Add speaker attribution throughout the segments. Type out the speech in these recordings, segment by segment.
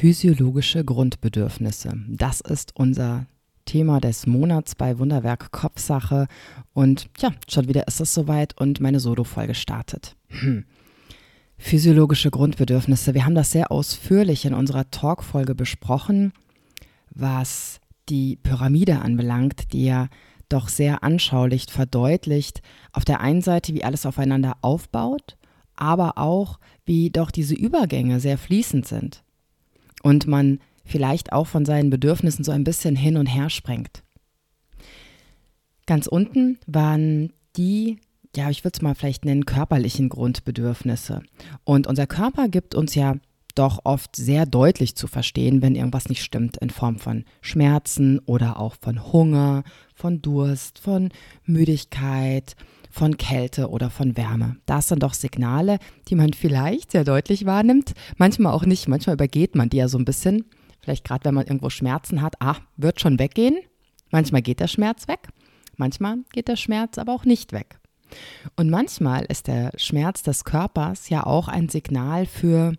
Speaker 1: Physiologische Grundbedürfnisse. Das ist unser Thema des Monats bei Wunderwerk Kopfsache. Und ja, schon wieder ist es soweit und meine Solo-Folge startet. Hm. Physiologische Grundbedürfnisse. Wir haben das sehr ausführlich in unserer Talk-Folge besprochen, was die Pyramide anbelangt, die ja doch sehr anschaulich verdeutlicht, auf der einen Seite, wie alles aufeinander aufbaut, aber auch, wie doch diese Übergänge sehr fließend sind und man vielleicht auch von seinen Bedürfnissen so ein bisschen hin und her sprengt. Ganz unten waren die, ja, ich würde es mal vielleicht nennen, körperlichen Grundbedürfnisse. Und unser Körper gibt uns ja doch oft sehr deutlich zu verstehen, wenn irgendwas nicht stimmt, in Form von Schmerzen oder auch von Hunger, von Durst, von Müdigkeit, von Kälte oder von Wärme. Das sind doch Signale, die man vielleicht sehr deutlich wahrnimmt, manchmal auch nicht. Manchmal übergeht man die ja so ein bisschen. Vielleicht gerade, wenn man irgendwo Schmerzen hat, ah, wird schon weggehen. Manchmal geht der Schmerz weg, manchmal geht der Schmerz aber auch nicht weg. Und manchmal ist der Schmerz des Körpers ja auch ein Signal für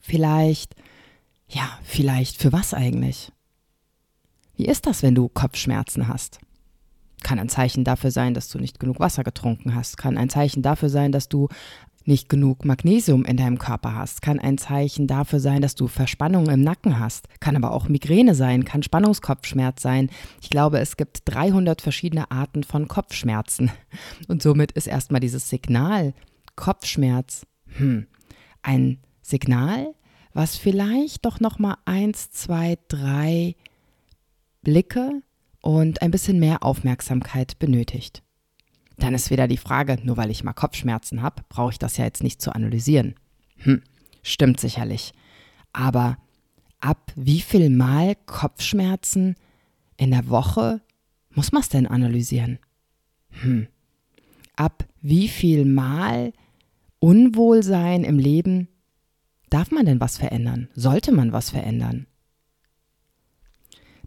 Speaker 1: vielleicht, ja, vielleicht für was eigentlich? Wie ist das, wenn du Kopfschmerzen hast? Kann ein Zeichen dafür sein, dass du nicht genug Wasser getrunken hast. Kann ein Zeichen dafür sein, dass du nicht genug Magnesium in deinem Körper hast. Kann ein Zeichen dafür sein, dass du Verspannung im Nacken hast. Kann aber auch Migräne sein, kann Spannungskopfschmerz sein. Ich glaube, es gibt 300 verschiedene Arten von Kopfschmerzen. Und somit ist erstmal dieses Signal Kopfschmerz hm, ein Signal, was vielleicht doch noch mal eins, zwei, drei Blicke und ein bisschen mehr Aufmerksamkeit benötigt. Dann ist wieder die Frage, nur weil ich mal Kopfschmerzen habe, brauche ich das ja jetzt nicht zu analysieren. Hm, stimmt sicherlich. Aber ab wie viel Mal Kopfschmerzen in der Woche muss man es denn analysieren? Hm. Ab wie viel Mal Unwohlsein im Leben darf man denn was verändern? Sollte man was verändern?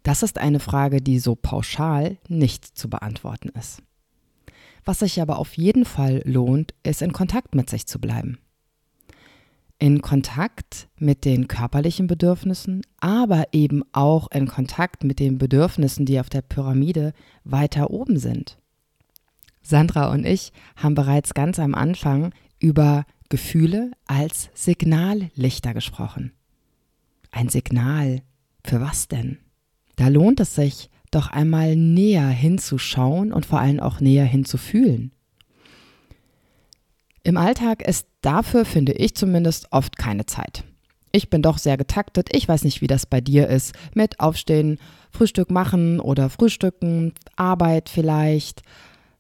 Speaker 1: Das ist eine Frage, die so pauschal nicht zu beantworten ist. Was sich aber auf jeden Fall lohnt, ist in Kontakt mit sich zu bleiben. In Kontakt mit den körperlichen Bedürfnissen, aber eben auch in Kontakt mit den Bedürfnissen, die auf der Pyramide weiter oben sind. Sandra und ich haben bereits ganz am Anfang über Gefühle als Signallichter gesprochen. Ein Signal, für was denn? Da lohnt es sich, doch einmal näher hinzuschauen und vor allem auch näher hinzufühlen. Im Alltag ist dafür, finde ich zumindest, oft keine Zeit. Ich bin doch sehr getaktet. Ich weiß nicht, wie das bei dir ist. Mit Aufstehen, Frühstück machen oder Frühstücken, Arbeit vielleicht.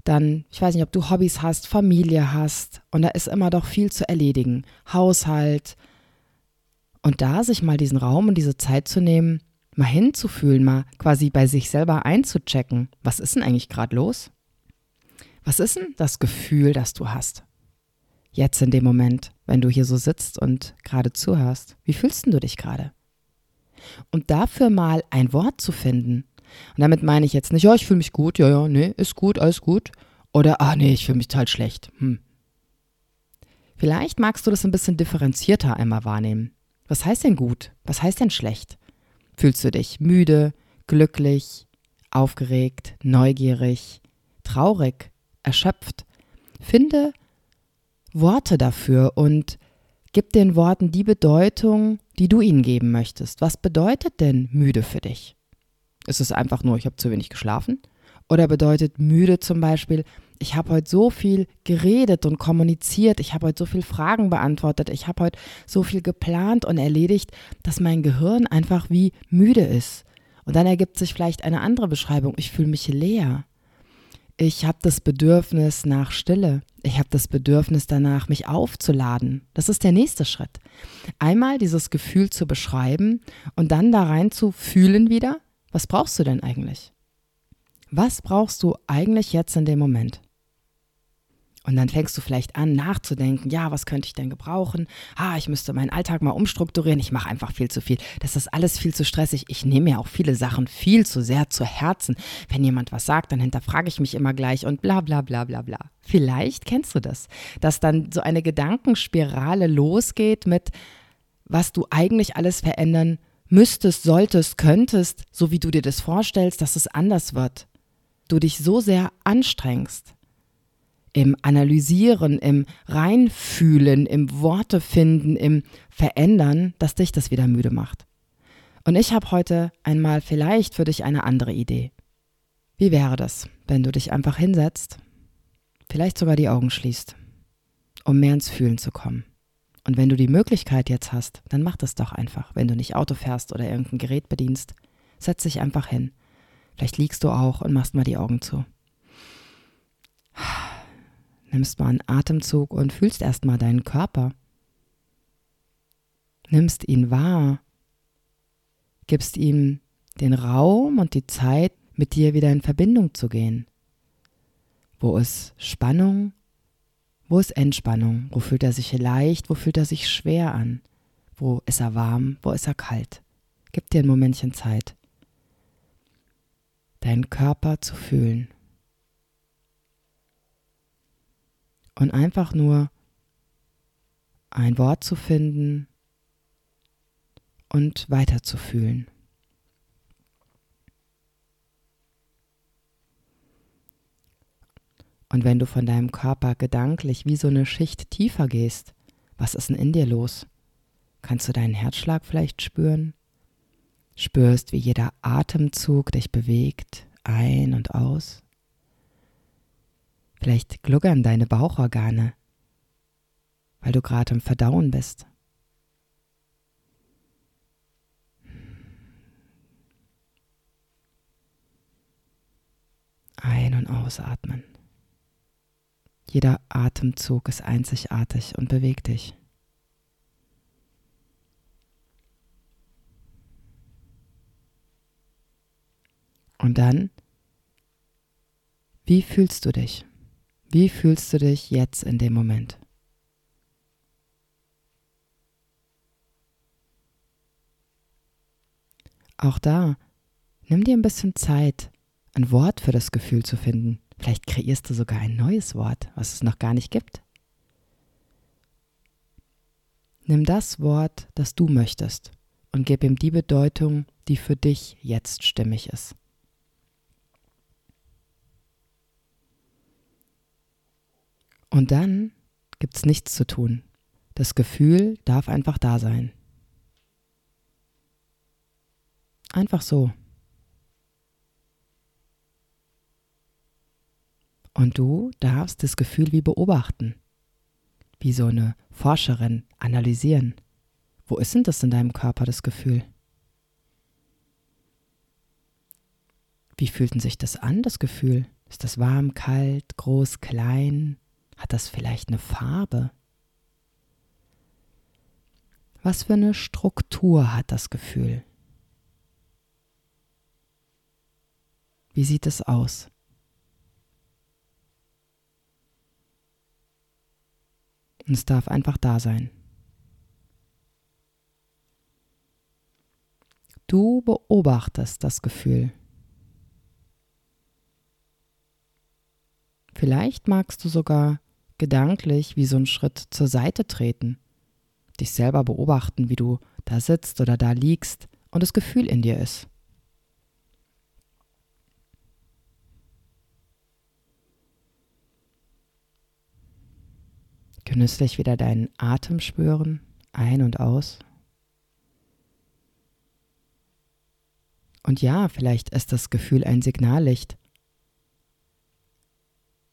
Speaker 1: Dann, ich weiß nicht, ob du Hobbys hast, Familie hast. Und da ist immer doch viel zu erledigen. Haushalt. Und da sich mal diesen Raum und diese Zeit zu nehmen, mal hinzufühlen, mal quasi bei sich selber einzuchecken, was ist denn eigentlich gerade los? Was ist denn das Gefühl, das du hast? Jetzt in dem Moment, wenn du hier so sitzt und gerade zuhörst, wie fühlst du dich gerade? Und dafür mal ein Wort zu finden. Und damit meine ich jetzt nicht, ja, ich fühle mich gut, ja, ja, nee, ist gut, alles gut. Oder, ah, nee, ich fühle mich total schlecht. Hm. Vielleicht magst du das ein bisschen differenzierter einmal wahrnehmen. Was heißt denn gut? Was heißt denn schlecht? Fühlst du dich müde, glücklich, aufgeregt, neugierig, traurig, erschöpft? Finde Worte dafür und gib den Worten die Bedeutung, die du ihnen geben möchtest. Was bedeutet denn müde für dich? Ist es einfach nur, ich habe zu wenig geschlafen? Oder bedeutet müde zum Beispiel, ich habe heute so viel geredet und kommuniziert, ich habe heute so viele Fragen beantwortet, ich habe heute so viel geplant und erledigt, dass mein Gehirn einfach wie müde ist. Und dann ergibt sich vielleicht eine andere Beschreibung, ich fühle mich leer. Ich habe das Bedürfnis nach Stille. Ich habe das Bedürfnis danach, mich aufzuladen. Das ist der nächste Schritt. Einmal dieses Gefühl zu beschreiben und dann da rein zu fühlen wieder. Was brauchst du denn eigentlich? Was brauchst du eigentlich jetzt in dem Moment? Und dann fängst du vielleicht an nachzudenken, ja, was könnte ich denn gebrauchen? Ah, ich müsste meinen Alltag mal umstrukturieren. Ich mache einfach viel zu viel. Das ist alles viel zu stressig. Ich nehme mir auch viele Sachen viel zu sehr zu Herzen. Wenn jemand was sagt, dann hinterfrage ich mich immer gleich und bla bla bla bla bla. Vielleicht kennst du das, dass dann so eine Gedankenspirale losgeht mit, was du eigentlich alles verändern müsstest, solltest, könntest, so wie du dir das vorstellst, dass es anders wird. Du dich so sehr anstrengst im Analysieren, im Reinfühlen, im Worte finden, im Verändern, dass dich das wieder müde macht. Und ich habe heute einmal vielleicht für dich eine andere Idee. Wie wäre das, wenn du dich einfach hinsetzt, vielleicht sogar die Augen schließt, um mehr ins Fühlen zu kommen? Und wenn du die Möglichkeit jetzt hast, dann mach das doch einfach. Wenn du nicht Auto fährst oder irgendein Gerät bedienst, setz dich einfach hin. Vielleicht liegst du auch und machst mal die Augen zu nimmst mal einen Atemzug und fühlst erstmal deinen Körper. Nimmst ihn wahr, gibst ihm den Raum und die Zeit, mit dir wieder in Verbindung zu gehen. Wo ist Spannung? Wo ist Entspannung? Wo fühlt er sich leicht? Wo fühlt er sich schwer an? Wo ist er warm? Wo ist er kalt? Gib dir ein Momentchen Zeit, deinen Körper zu fühlen. Und einfach nur ein Wort zu finden und weiterzufühlen. Und wenn du von deinem Körper gedanklich wie so eine Schicht tiefer gehst, was ist denn in dir los? Kannst du deinen Herzschlag vielleicht spüren? Spürst, wie jeder Atemzug dich bewegt, ein und aus? Vielleicht gluckern deine Bauchorgane, weil du gerade im Verdauen bist. Ein- und ausatmen. Jeder Atemzug ist einzigartig und bewegt dich. Und dann, wie fühlst du dich? Wie fühlst du dich jetzt in dem Moment? Auch da, nimm dir ein bisschen Zeit, ein Wort für das Gefühl zu finden. Vielleicht kreierst du sogar ein neues Wort, was es noch gar nicht gibt. Nimm das Wort, das du möchtest, und gib ihm die Bedeutung, die für dich jetzt stimmig ist. Und dann gibt es nichts zu tun. Das Gefühl darf einfach da sein. Einfach so. Und du darfst das Gefühl wie beobachten, wie so eine Forscherin analysieren. Wo ist denn das in deinem Körper, das Gefühl? Wie fühlt denn sich das an, das Gefühl? Ist das warm, kalt, groß, klein? Hat das vielleicht eine Farbe? Was für eine Struktur hat das Gefühl? Wie sieht es aus? Und es darf einfach da sein. Du beobachtest das Gefühl. Vielleicht magst du sogar gedanklich wie so einen Schritt zur Seite treten, dich selber beobachten, wie du da sitzt oder da liegst und das Gefühl in dir ist. Genüsslich wieder deinen Atem spüren, ein und aus. Und ja, vielleicht ist das Gefühl ein Signallicht.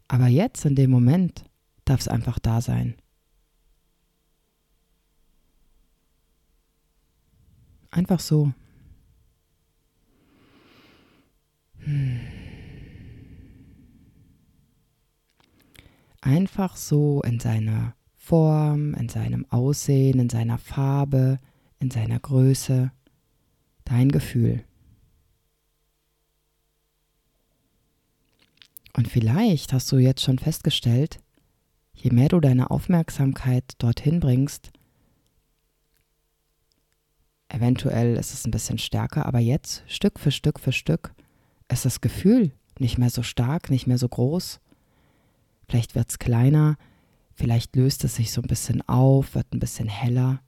Speaker 1: Aber jetzt in dem Moment darf es einfach da sein. Einfach so. Hm. Einfach so in seiner Form, in seinem Aussehen, in seiner Farbe, in seiner Größe. Dein Gefühl. Und vielleicht hast du jetzt schon festgestellt, je mehr du deine Aufmerksamkeit dorthin bringst, eventuell ist es ein bisschen stärker, aber jetzt Stück für Stück für Stück ist das Gefühl nicht mehr so stark, nicht mehr so groß. Vielleicht wird es kleiner, vielleicht löst es sich so ein bisschen auf, wird ein bisschen heller.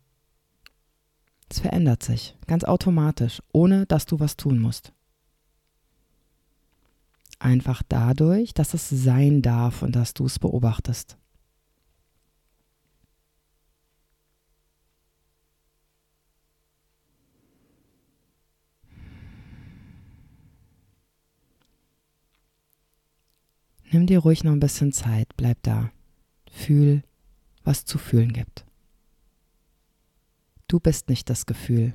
Speaker 1: Es verändert sich ganz automatisch, ohne dass du was tun musst. Einfach dadurch, dass es sein darf und dass du es beobachtest. Nimm dir ruhig noch ein bisschen Zeit, bleib da. Fühl, was zu fühlen gibt. Du bist nicht das Gefühl.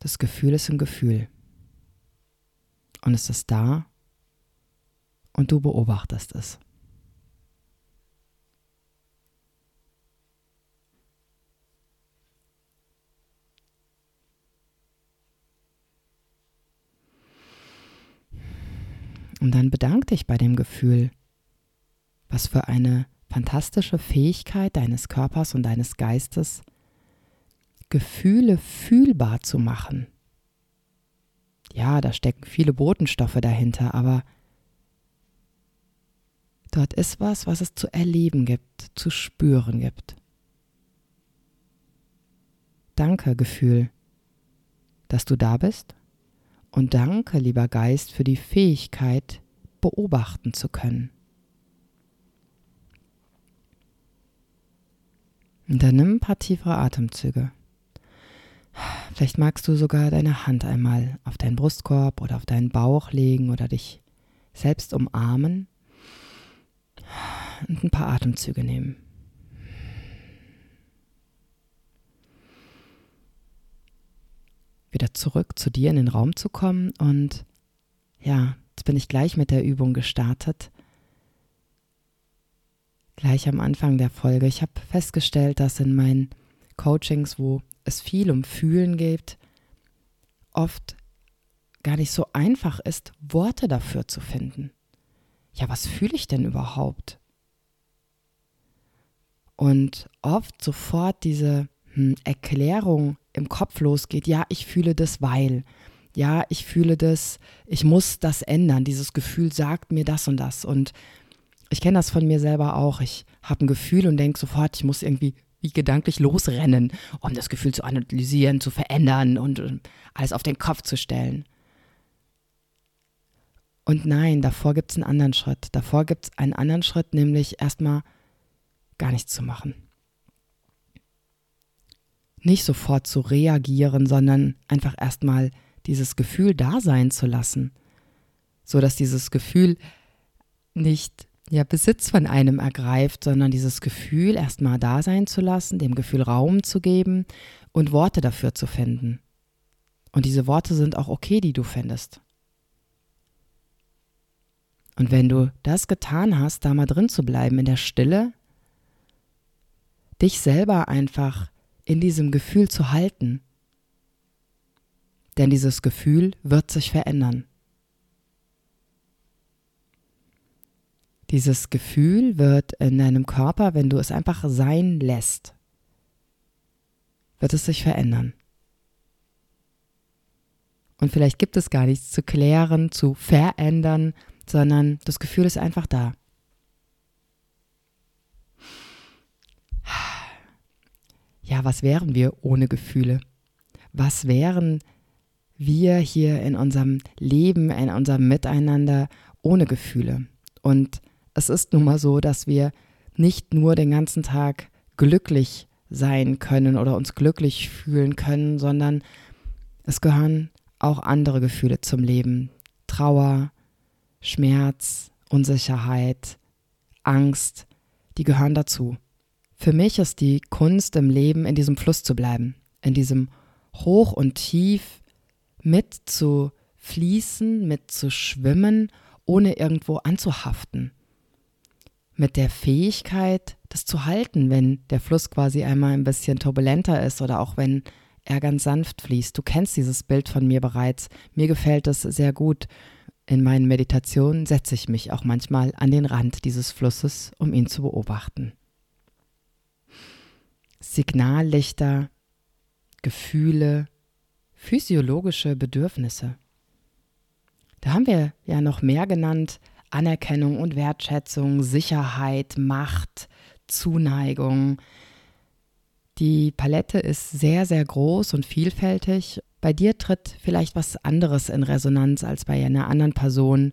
Speaker 1: Das Gefühl ist ein Gefühl. Und es ist da und du beobachtest es. Und dann bedank dich bei dem Gefühl. Was für eine fantastische Fähigkeit deines Körpers und deines Geistes, Gefühle fühlbar zu machen. Ja, da stecken viele Botenstoffe dahinter, aber dort ist was, was es zu erleben gibt, zu spüren gibt. Danke, Gefühl, dass du da bist und danke, lieber Geist, für die Fähigkeit, beobachten zu können. Und dann nimm ein paar tiefere Atemzüge. Vielleicht magst du sogar deine Hand einmal auf deinen Brustkorb oder auf deinen Bauch legen oder dich selbst umarmen und ein paar Atemzüge nehmen. wieder zurück zu dir in den Raum zu kommen. Und ja, jetzt bin ich gleich mit der Übung gestartet. Gleich am Anfang der Folge. Ich habe festgestellt, dass in meinen Coachings, wo es viel um Fühlen geht, oft gar nicht so einfach ist, Worte dafür zu finden. Ja, was fühle ich denn überhaupt? Und oft sofort diese hm, Erklärung im Kopf losgeht, ja, ich fühle das, weil, ja, ich fühle das, ich muss das ändern, dieses Gefühl sagt mir das und das. Und ich kenne das von mir selber auch. Ich habe ein Gefühl und denke sofort, ich muss irgendwie wie gedanklich losrennen, um das Gefühl zu analysieren, zu verändern und alles auf den Kopf zu stellen. Und nein, davor gibt es einen anderen Schritt. Davor gibt es einen anderen Schritt, nämlich erstmal gar nichts zu machen nicht sofort zu reagieren, sondern einfach erstmal dieses Gefühl da sein zu lassen, so dass dieses Gefühl nicht ja Besitz von einem ergreift, sondern dieses Gefühl erstmal da sein zu lassen, dem Gefühl Raum zu geben und Worte dafür zu finden. Und diese Worte sind auch okay, die du findest. Und wenn du das getan hast, da mal drin zu bleiben in der Stille, dich selber einfach in diesem Gefühl zu halten. Denn dieses Gefühl wird sich verändern. Dieses Gefühl wird in deinem Körper, wenn du es einfach sein lässt, wird es sich verändern. Und vielleicht gibt es gar nichts zu klären, zu verändern, sondern das Gefühl ist einfach da. Ja, was wären wir ohne Gefühle? Was wären wir hier in unserem Leben, in unserem Miteinander ohne Gefühle? Und es ist nun mal so, dass wir nicht nur den ganzen Tag glücklich sein können oder uns glücklich fühlen können, sondern es gehören auch andere Gefühle zum Leben. Trauer, Schmerz, Unsicherheit, Angst, die gehören dazu. Für mich ist die Kunst im Leben, in diesem Fluss zu bleiben, in diesem Hoch und Tief mit zu fließen, mit zu schwimmen, ohne irgendwo anzuhaften. Mit der Fähigkeit, das zu halten, wenn der Fluss quasi einmal ein bisschen turbulenter ist oder auch wenn er ganz sanft fließt. Du kennst dieses Bild von mir bereits. Mir gefällt es sehr gut. In meinen Meditationen setze ich mich auch manchmal an den Rand dieses Flusses, um ihn zu beobachten. Signallichter, Gefühle, physiologische Bedürfnisse. Da haben wir ja noch mehr genannt, Anerkennung und Wertschätzung, Sicherheit, Macht, Zuneigung. Die Palette ist sehr, sehr groß und vielfältig. Bei dir tritt vielleicht was anderes in Resonanz als bei einer anderen Person.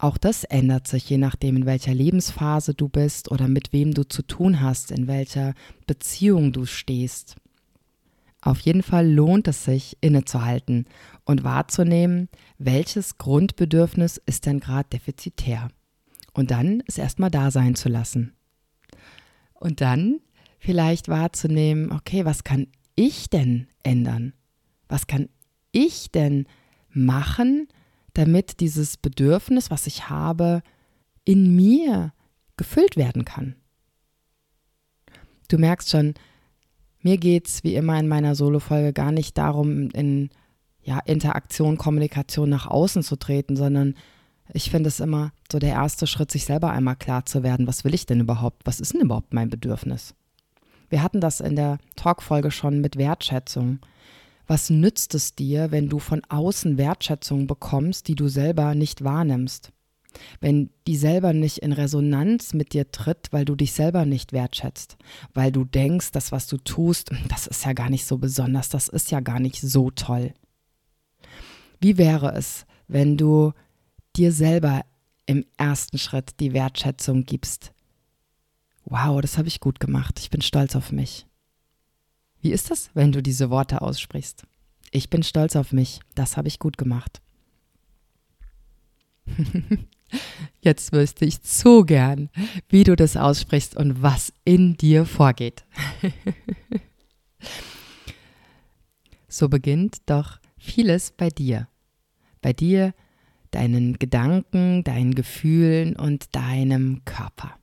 Speaker 1: Auch das ändert sich je nachdem, in welcher Lebensphase du bist oder mit wem du zu tun hast, in welcher Beziehung du stehst. Auf jeden Fall lohnt es sich, innezuhalten und wahrzunehmen, welches Grundbedürfnis ist denn gerade defizitär. Und dann es erstmal da sein zu lassen. Und dann vielleicht wahrzunehmen, okay, was kann ich denn ändern? Was kann ich denn machen, damit dieses Bedürfnis, was ich habe, in mir gefüllt werden kann? Du merkst schon, mir geht es wie immer in meiner Solo-Folge gar nicht darum, in ja, Interaktion, Kommunikation nach außen zu treten, sondern ich finde es immer so der erste Schritt, sich selber einmal klar zu werden, was will ich denn überhaupt? Was ist denn überhaupt mein Bedürfnis? Wir hatten das in der Talkfolge schon mit Wertschätzung. Was nützt es dir, wenn du von außen Wertschätzung bekommst, die du selber nicht wahrnimmst? wenn die selber nicht in Resonanz mit dir tritt, weil du dich selber nicht wertschätzt, weil du denkst, das, was du tust, das ist ja gar nicht so besonders, das ist ja gar nicht so toll. Wie wäre es, wenn du dir selber im ersten Schritt die Wertschätzung gibst? Wow, das habe ich gut gemacht, ich bin stolz auf mich. Wie ist das, wenn du diese Worte aussprichst? Ich bin stolz auf mich, das habe ich gut gemacht. Jetzt wüsste ich so gern, wie du das aussprichst und was in dir vorgeht. so beginnt doch vieles bei dir. Bei dir, deinen Gedanken, deinen Gefühlen und deinem Körper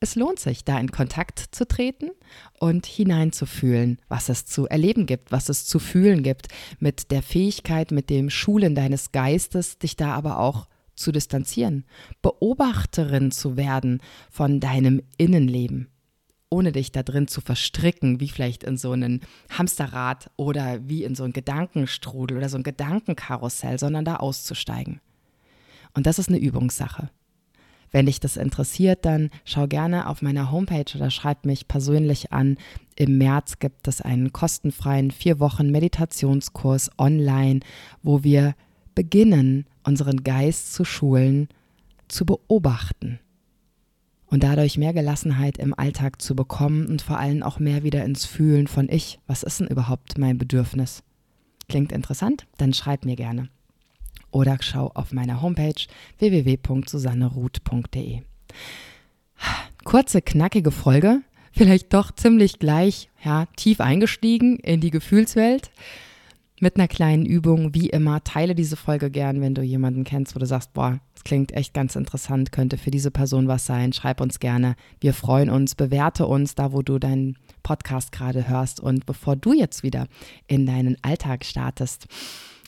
Speaker 1: es lohnt sich, da in Kontakt zu treten und hineinzufühlen, was es zu erleben gibt, was es zu fühlen gibt, mit der Fähigkeit, mit dem Schulen deines Geistes, dich da aber auch zu distanzieren, Beobachterin zu werden von deinem Innenleben, ohne dich da drin zu verstricken, wie vielleicht in so einen Hamsterrad oder wie in so einen Gedankenstrudel oder so ein Gedankenkarussell, sondern da auszusteigen. Und das ist eine Übungssache. Wenn dich das interessiert, dann schau gerne auf meiner Homepage oder schreib mich persönlich an. Im März gibt es einen kostenfreien vier Wochen Meditationskurs online, wo wir beginnen, unseren Geist zu schulen, zu beobachten und dadurch mehr Gelassenheit im Alltag zu bekommen und vor allem auch mehr wieder ins Fühlen von ich. Was ist denn überhaupt mein Bedürfnis? Klingt interessant? Dann schreib mir gerne oder schau auf meiner Homepage www.susanneruth.de. Kurze, knackige Folge, vielleicht doch ziemlich gleich, ja, tief eingestiegen in die Gefühlswelt. Mit einer kleinen Übung, wie immer, teile diese Folge gern, wenn du jemanden kennst, wo du sagst, boah, das klingt echt ganz interessant, könnte für diese Person was sein. Schreib uns gerne. Wir freuen uns, bewerte uns da, wo du deinen Podcast gerade hörst. Und bevor du jetzt wieder in deinen Alltag startest,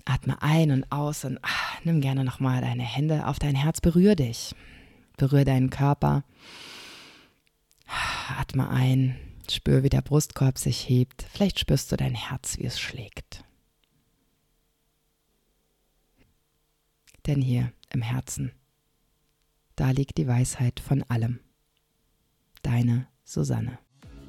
Speaker 1: Atme ein und aus und ach, nimm gerne nochmal deine Hände auf dein Herz, berühre dich. Berühre deinen Körper. Atme ein, spür, wie der Brustkorb sich hebt. Vielleicht spürst du dein Herz, wie es schlägt. Denn hier im Herzen, da liegt die Weisheit von allem. Deine Susanne.